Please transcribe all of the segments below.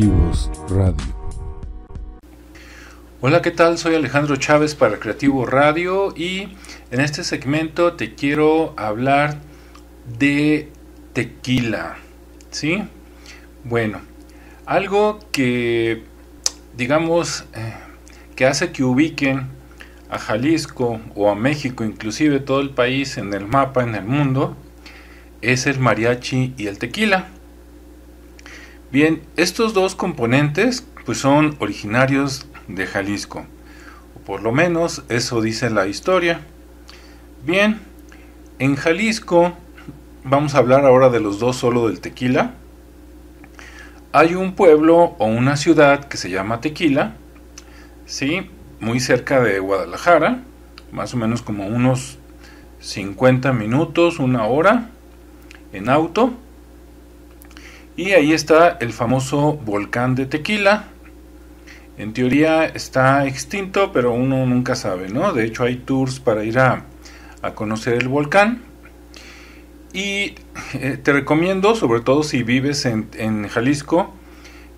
Creativos Radio. Hola, ¿qué tal? Soy Alejandro Chávez para Creativo Radio y en este segmento te quiero hablar de tequila. ¿Sí? Bueno, algo que digamos eh, que hace que ubiquen a Jalisco o a México, inclusive todo el país en el mapa, en el mundo, es el mariachi y el tequila. Bien, estos dos componentes pues son originarios de Jalisco, o por lo menos eso dice la historia. Bien, en Jalisco vamos a hablar ahora de los dos solo del tequila. Hay un pueblo o una ciudad que se llama Tequila, sí, muy cerca de Guadalajara, más o menos como unos 50 minutos, una hora en auto. Y ahí está el famoso volcán de Tequila. En teoría está extinto, pero uno nunca sabe, ¿no? De hecho hay tours para ir a, conocer el volcán. Y eh, te recomiendo, sobre todo si vives en, en Jalisco,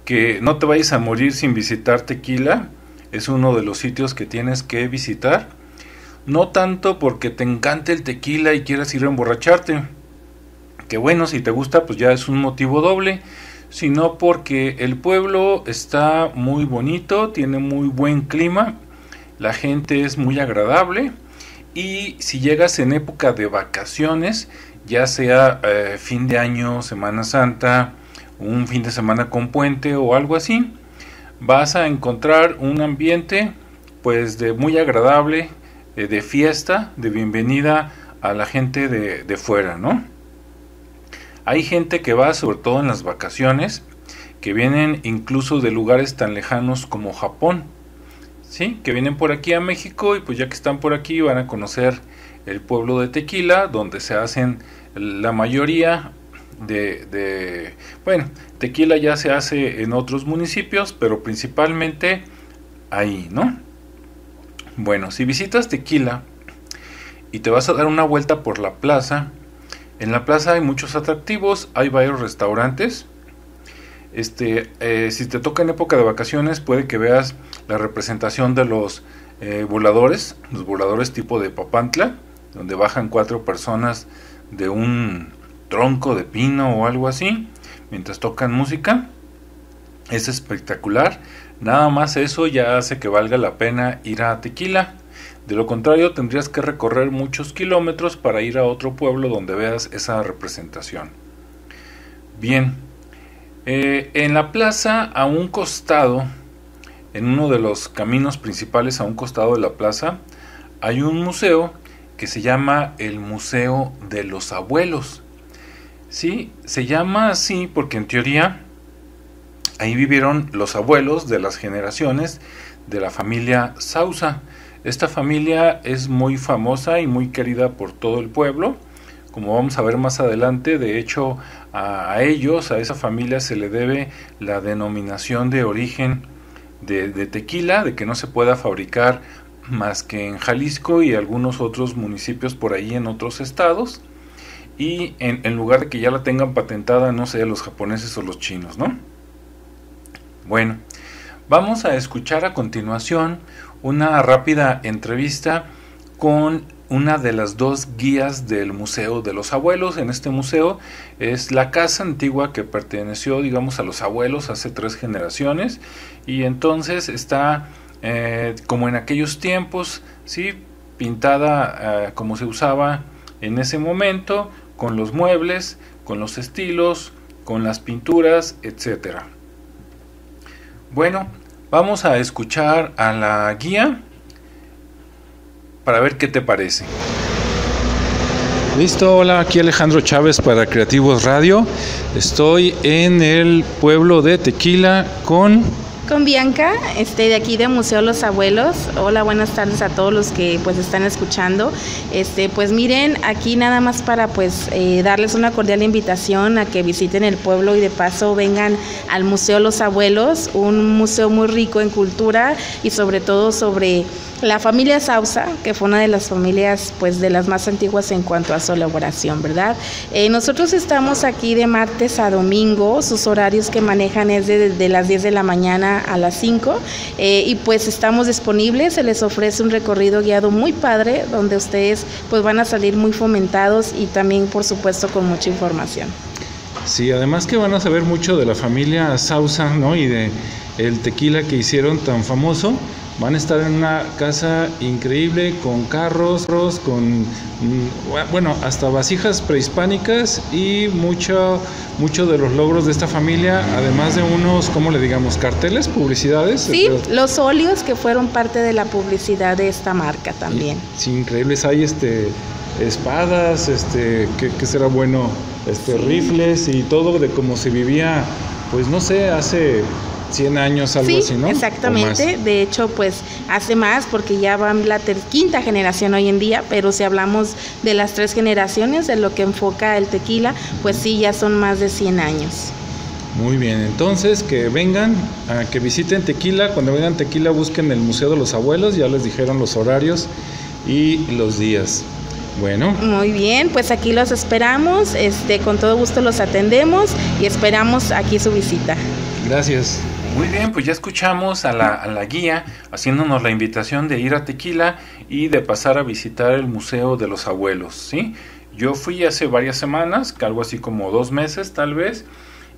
que no te vayas a morir sin visitar Tequila. Es uno de los sitios que tienes que visitar. No tanto porque te encante el tequila y quieras ir a emborracharte, que bueno, si te gusta, pues ya es un motivo doble, sino porque el pueblo está muy bonito, tiene muy buen clima, la gente es muy agradable y si llegas en época de vacaciones, ya sea eh, fin de año, Semana Santa, un fin de semana con puente o algo así, vas a encontrar un ambiente pues de muy agradable, eh, de fiesta, de bienvenida a la gente de, de fuera, ¿no? Hay gente que va, sobre todo en las vacaciones, que vienen incluso de lugares tan lejanos como Japón, ¿sí? Que vienen por aquí a México y pues ya que están por aquí van a conocer el pueblo de Tequila, donde se hacen la mayoría de, de, bueno, tequila ya se hace en otros municipios, pero principalmente ahí, ¿no? Bueno, si visitas Tequila y te vas a dar una vuelta por la plaza, en la plaza hay muchos atractivos, hay varios restaurantes. Este, eh, si te toca en época de vacaciones, puede que veas la representación de los eh, voladores, los voladores tipo de Papantla, donde bajan cuatro personas de un tronco de pino o algo así, mientras tocan música. Es espectacular. Nada más eso ya hace que valga la pena ir a Tequila. De lo contrario, tendrías que recorrer muchos kilómetros para ir a otro pueblo donde veas esa representación. Bien, eh, en la plaza, a un costado, en uno de los caminos principales a un costado de la plaza, hay un museo que se llama el Museo de los Abuelos. Sí, se llama así porque en teoría ahí vivieron los abuelos de las generaciones de la familia Sausa. Esta familia es muy famosa y muy querida por todo el pueblo. Como vamos a ver más adelante, de hecho a, ellos, a esa familia se le debe la denominación de origen de, tequila, de que no se pueda fabricar más que en Jalisco y algunos otros municipios por ahí en otros estados. Y en, en lugar de que ya la tengan patentada, no sé, los japoneses o los chinos, ¿no? Bueno, vamos a escuchar a continuación una rápida entrevista con una de las dos guías del Museo de los Abuelos. En este museo es la casa antigua que perteneció, digamos, a los abuelos hace tres generaciones y entonces está eh, como en aquellos tiempos, sí, pintada eh, como se usaba en ese momento, con los muebles, con los estilos, con las pinturas, etcétera. Bueno, Vamos a escuchar a la guía para ver qué te parece. Listo, hola, aquí Alejandro Chávez para Creativos Radio. Estoy en el pueblo de Tequila con con Bianca, este, de aquí de Museo Los Abuelos. Hola, buenas tardes a todos los que pues están escuchando. Este, pues miren, aquí nada más para pues eh, darles una cordial invitación a que visiten el pueblo y de paso vengan al Museo Los Abuelos, un museo muy rico en cultura y sobre todo sobre la familia Sausa, que fue una de las familias pues de las más antiguas en cuanto a su elaboración, ¿verdad? Eh, nosotros estamos aquí de martes a domingo, sus horarios que manejan es de, las 10 de la mañana a las 5 eh, y pues estamos disponibles, se les ofrece un recorrido guiado muy padre donde ustedes pues van a salir muy fomentados y también por supuesto con mucha información. Sí, además que van a saber mucho de la familia Sausa, ¿no? Y de el tequila que hicieron tan famoso Van a estar en una casa increíble con carros, con, mm, bueno, hasta vasijas prehispánicas y mucho, mucho de los logros de esta familia, además de unos, ¿cómo le digamos? Carteles, publicidades. Sí, los óleos que fueron parte de la publicidad de esta marca también. Sí, increíbles. Hay este espadas, este, que, será bueno, este, rifles y todo de cómo se vivía, pues no sé, hace 100 años, algo así, ¿no? Exactamente, de hecho, pues hace más porque ya van la quinta generación hoy en día, pero si hablamos de las tres generaciones, de lo que enfoca el tequila, pues sí, ya son más de 100 años. Muy bien, entonces que vengan, a que visiten Tequila, cuando vengan Tequila busquen el Museo de los Abuelos, ya les dijeron los horarios y los días. Bueno. Muy bien, pues aquí los esperamos, este, con todo gusto los atendemos y esperamos aquí su visita. Gracias. Muy bien, pues ya escuchamos a la, a la, guía haciéndonos la invitación de ir a Tequila y de pasar a visitar el Museo de los Abuelos, ¿sí? Yo fui hace varias semanas, algo así como dos meses tal vez,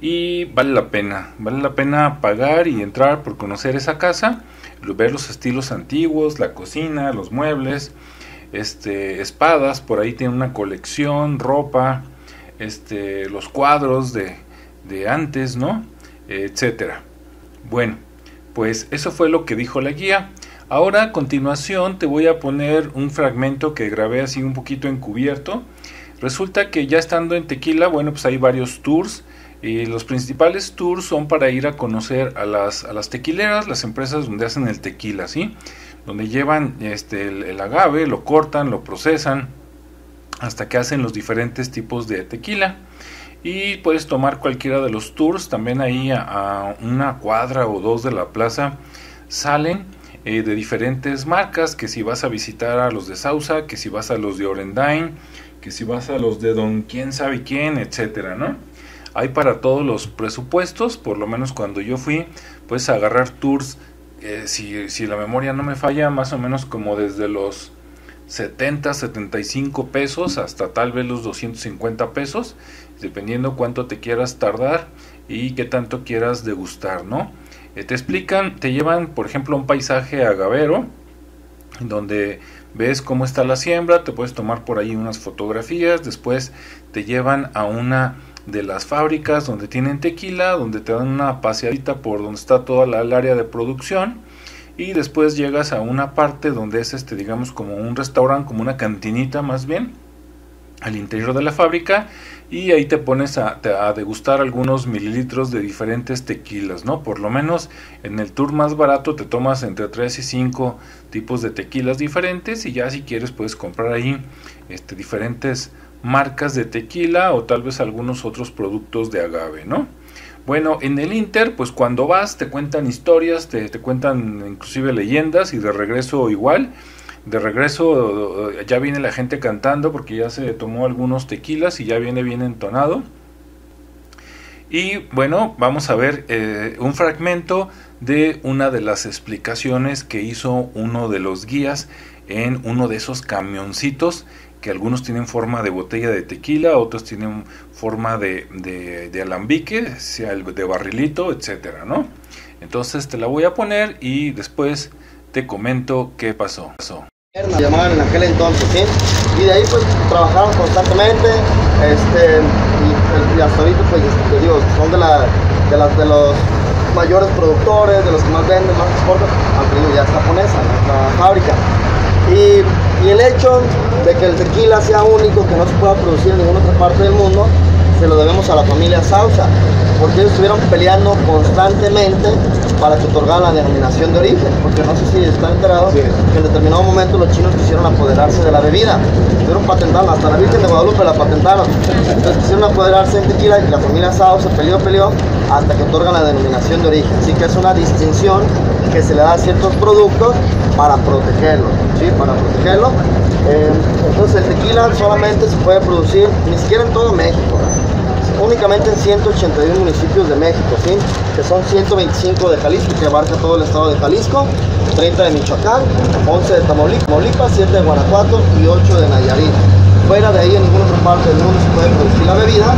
y vale la pena, vale la pena pagar y entrar por conocer esa casa, ver los estilos antiguos, la cocina, los muebles, este, espadas, por ahí tiene una colección, ropa, este, los cuadros de, de antes, ¿no? etcétera. Bueno, pues eso fue lo que dijo la guía. Ahora a continuación te voy a poner un fragmento que grabé así un poquito encubierto. Resulta que ya estando en Tequila, bueno, pues hay varios tours. Y los principales tours son para ir a conocer a las, a las tequileras, las empresas donde hacen el tequila, ¿sí? Donde llevan este, el agave, lo cortan, lo procesan, hasta que hacen los diferentes tipos de tequila y puedes tomar cualquiera de los tours también ahí a, una cuadra o dos de la plaza salen eh, de diferentes marcas que si vas a visitar a los de Sausa que si vas a los de Orendain que si vas a los de Don quién sabe quién etcétera no hay para todos los presupuestos por lo menos cuando yo fui puedes agarrar tours eh, si, si la memoria no me falla más o menos como desde los 70, 75 pesos hasta tal vez los 250 pesos, dependiendo cuánto te quieras tardar y qué tanto quieras degustar, ¿no? Eh, te explican, te llevan, por ejemplo, un paisaje agavero, donde ves cómo está la siembra, te puedes tomar por ahí unas fotografías, después te llevan a una de las fábricas donde tienen tequila, donde te dan una paseadita por donde está toda la, el área de producción y después llegas a una parte donde es este digamos como un restaurante como una cantinita más bien al interior de la fábrica y ahí te pones a, a, degustar algunos mililitros de diferentes tequilas, ¿no? Por lo menos en el tour más barato te tomas entre 3 y 5 tipos de tequilas diferentes y ya si quieres puedes comprar ahí este, diferentes marcas de tequila o tal vez algunos otros productos de agave, ¿no? Bueno, en el Inter, pues cuando vas te cuentan historias, te, cuentan inclusive leyendas y de regreso igual. De regreso ya viene la gente cantando porque ya se tomó algunos tequilas y ya viene bien entonado. Y bueno, vamos a ver eh, un fragmento de una de las explicaciones que hizo uno de los guías en uno de esos camioncitos que algunos tienen forma de botella de tequila, otros tienen forma de, de, alambique, sea el de barrilito, etcétera, ¿no? Entonces te la voy a poner y después te comento qué pasó. pasó. Llamaban en aquel entonces. Y de ahí pues trabajaron constantemente, este, y, hasta ahorita pues digo, son de, la, de, las, de los mayores productores, de los que más venden, más exportan, aunque ya es japonesa la fábrica. Y, el hecho de que el tequila sea único, que no se pueda producir en ninguna otra parte del mundo, se lo debemos a la familia Sausa, porque ellos estuvieron peleando constantemente para que otorgaran la denominación de origen, porque no sé si están enterados que en determinado momento los chinos quisieron apoderarse de la bebida, quisieron patentarla, hasta la Virgen de Guadalupe la patentaron, entonces quisieron apoderarse en tequila y la familia Sao se peleó, peleó, hasta que otorgan la denominación de origen, así que es una distinción que se le da a ciertos productos para protegerlos, ¿sí? para protegerlo. Eh, entonces el tequila solamente se puede producir, ni siquiera en todo México, únicamente en 181 municipios de México, ¿sí? que son 125 de Jalisco, que abarca todo el estado de Jalisco, 30 de Michoacán, 11 de Tamaulipas, 7 de Guanajuato y 8 de Nayarit. Fuera de ahí, en ninguna otra parte del mundo se puede producir la bebida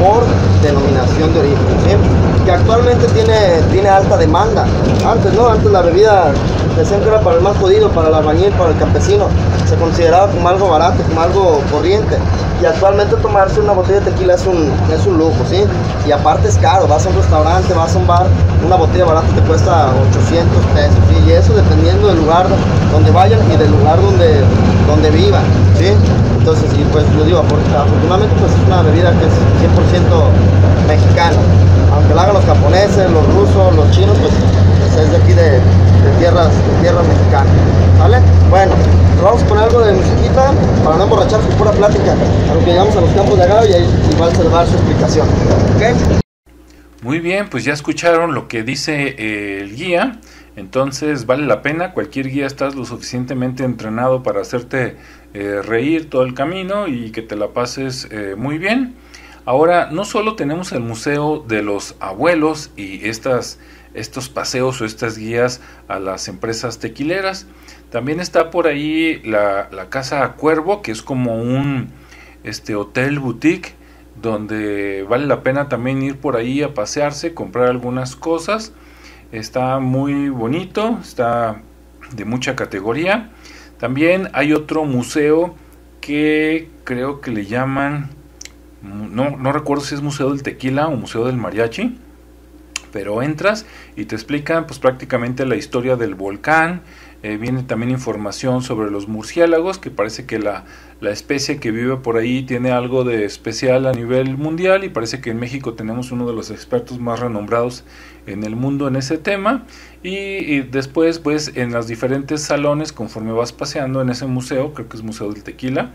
por denominación de origen, que actualmente tiene, tiene alta demanda. Antes, ¿no? Antes la bebida decían que era para el más jodido, para el albañil, para el campesino. Se consideraba como algo barato, como algo corriente y actualmente tomarse una botella de tequila es un, es un lujo, ¿sí? Y aparte es caro, vas a un restaurante, vas a un bar, una botella barata te cuesta 800 pesos. Y eso dependiendo del lugar donde vayan y del lugar donde, donde vivan, ¿sí? Entonces, y pues yo digo, afortunadamente pues es una bebida que es 100% mexicana. Aunque la hagan los japoneses, los rusos, los chinos, pues, pues es de aquí de, de tierras, de tierras mexicanas, ¿vale? Bueno, vamos a poner algo de musiquita para no emborrachar su pura plática, a lo que llegamos a los campos de agave y ahí igual se va a dar su explicación, ¿ok? Muy bien, pues ya escucharon lo que dice eh, el guía, entonces vale la pena, cualquier guía estás lo suficientemente entrenado para hacerte eh, reír todo el camino y que te la pases eh, muy bien. Ahora, no solo tenemos el Museo de los Abuelos y estas, estos paseos o estas guías a las empresas tequileras, también está por ahí la, la Casa Cuervo, que es como un este, hotel boutique donde vale la pena también ir por ahí a pasearse, comprar algunas cosas. Está muy bonito, está de mucha categoría. También hay otro museo que creo que le llaman, no, no recuerdo si es Museo del Tequila o Museo del Mariachi, pero entras y te explican pues prácticamente la historia del volcán, eh, viene también información sobre los murciélagos, que parece que la, la, especie que vive por ahí tiene algo de especial a nivel mundial y parece que en México tenemos uno de los expertos más renombrados en el mundo en ese tema. Y, después, pues, en los diferentes salones, conforme vas paseando en ese museo, creo que es Museo del Tequila,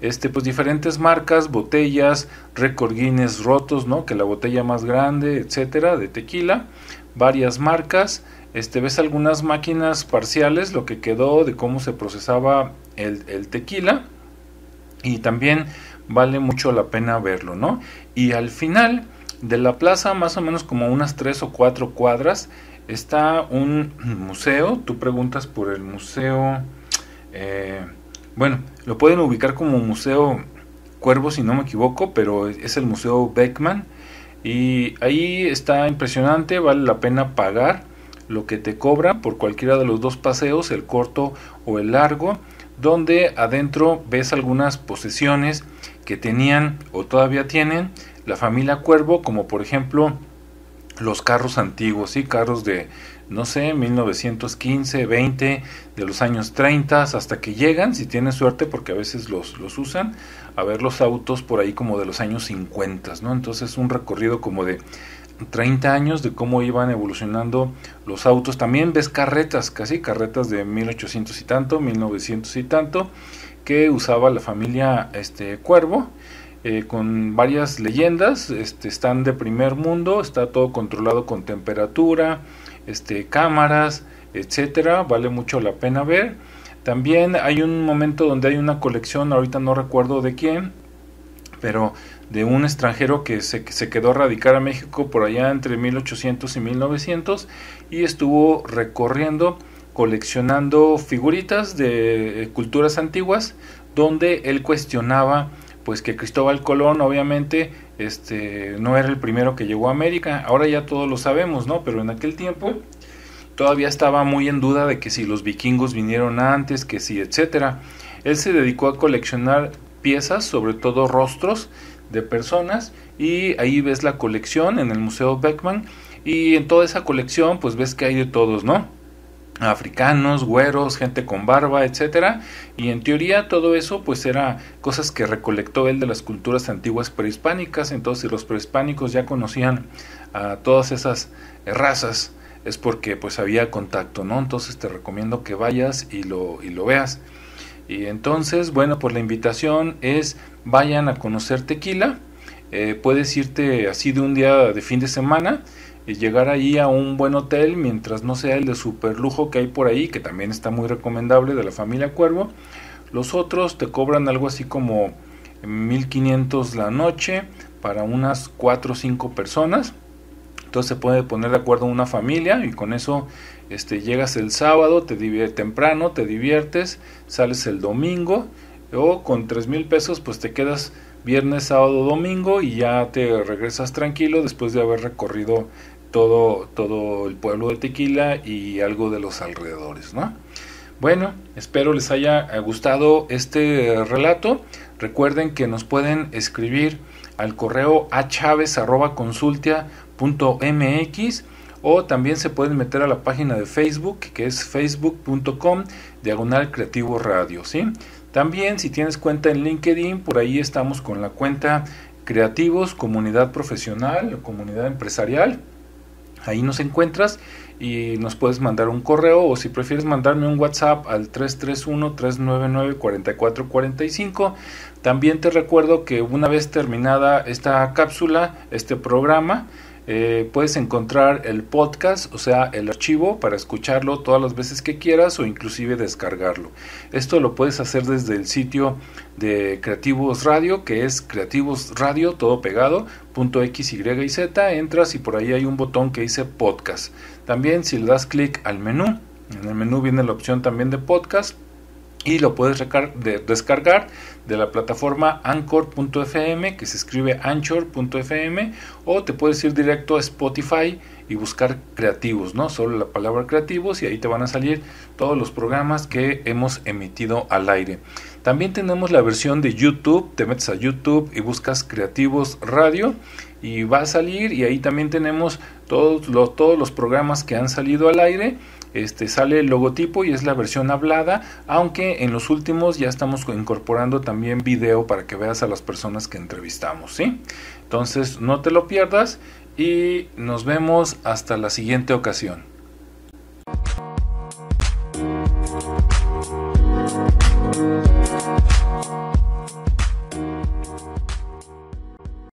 este, pues diferentes marcas, botellas, récord rotos, ¿no? Que la botella más grande, etcétera, de tequila, varias marcas este, ves algunas máquinas parciales, lo que quedó de cómo se procesaba el, tequila y también vale mucho la pena verlo, ¿no? Y al final de la plaza, más o menos como unas tres o cuatro cuadras, está un museo, tú preguntas por el museo, eh, bueno, lo pueden ubicar como Museo Cuervo si no me equivoco, pero es el Museo Beckman y ahí está impresionante, vale la pena pagar lo que te cobra por cualquiera de los dos paseos, el corto o el largo, donde adentro ves algunas posesiones que tenían o todavía tienen la familia Cuervo, como por ejemplo los carros antiguos, ¿sí? carros de, no sé, 1915, 20, de los años 30, hasta que llegan, si tienes suerte, porque a veces los, los usan, a ver los autos por ahí como de los años 50, ¿no? Entonces un recorrido como de 30 años de cómo iban evolucionando los autos. También ves carretas, casi carretas de 1800 y tanto, 1900 y tanto, que usaba la familia este, Cuervo. Eh, con varias leyendas, este, están de primer mundo, está todo controlado con temperatura, este, cámaras, etcétera, vale mucho la pena ver. También hay un momento donde hay una colección, ahorita no recuerdo de quién, pero de un extranjero que se, se quedó a radicar a México por allá entre 1800 y 1900 y estuvo recorriendo coleccionando figuritas de eh, culturas antiguas donde él cuestionaba pues que Cristóbal Colón obviamente este no era el primero que llegó a América, ahora ya todos lo sabemos, ¿no? Pero en aquel tiempo todavía estaba muy en duda de que si los vikingos vinieron antes, que si etcétera. Él se dedicó a coleccionar piezas, sobre todo rostros de personas y ahí ves la colección en el Museo Beckman y en toda esa colección pues ves que hay de todos, ¿no? africanos, güeros, gente con barba, etcétera, y en teoría todo eso pues era cosas que recolectó él de las culturas antiguas prehispánicas, entonces los prehispánicos ya conocían a todas esas razas es porque pues había contacto, ¿no? Entonces te recomiendo que vayas y lo, y lo veas. Y entonces, bueno, pues la invitación es vayan a conocer tequila. Eh, puedes irte así de un día de fin de semana y llegar ahí a un buen hotel mientras no sea el de super lujo que hay por ahí, que también está muy recomendable de la familia Cuervo. Los otros te cobran algo así como 1500 la noche para unas 4 o 5 personas. Entonces se puede poner de acuerdo una familia y con eso este, llegas el sábado, te diviertes temprano, te diviertes, sales el domingo o con 3 mil pesos pues te quedas viernes, sábado, domingo y ya te regresas tranquilo después de haber recorrido todo, todo el pueblo de Tequila y algo de los alrededores, ¿no? Bueno, espero les haya gustado este relato. Recuerden que nos pueden escribir al correo achaves.consultia.mx o también se pueden meter a la página de Facebook que es facebook.com diagonal creativo radio. ¿sí? También si tienes cuenta en LinkedIn, por ahí estamos con la cuenta Creativos, Comunidad Profesional o Comunidad Empresarial. Ahí nos encuentras y nos puedes mandar un correo o si prefieres mandarme un WhatsApp al 331-399-4445. También te recuerdo que una vez terminada esta cápsula, este programa, eh, puedes encontrar el podcast, o sea, el archivo para escucharlo todas las veces que quieras o inclusive descargarlo. Esto lo puedes hacer desde el sitio de Creativos Radio, que es Creativos Radio, todo pegado, punto X, Y y Z, entras y por ahí hay un botón que dice podcast. También si le das clic al menú, en el menú viene la opción también de podcast y lo puedes descargar de la plataforma anchor.fm que se escribe anchor.fm o te puedes ir directo a Spotify y buscar creativos, ¿no? Solo la palabra creativos y ahí te van a salir todos los programas que hemos emitido al aire. También tenemos la versión de YouTube, te metes a YouTube y buscas Creativos Radio y va a salir y ahí también tenemos todos los, todos los programas que han salido al aire este, sale el logotipo y es la versión hablada, aunque en los últimos ya estamos incorporando también video para que veas a las personas que entrevistamos, ¿sí? Entonces no te lo pierdas y nos vemos hasta la siguiente ocasión.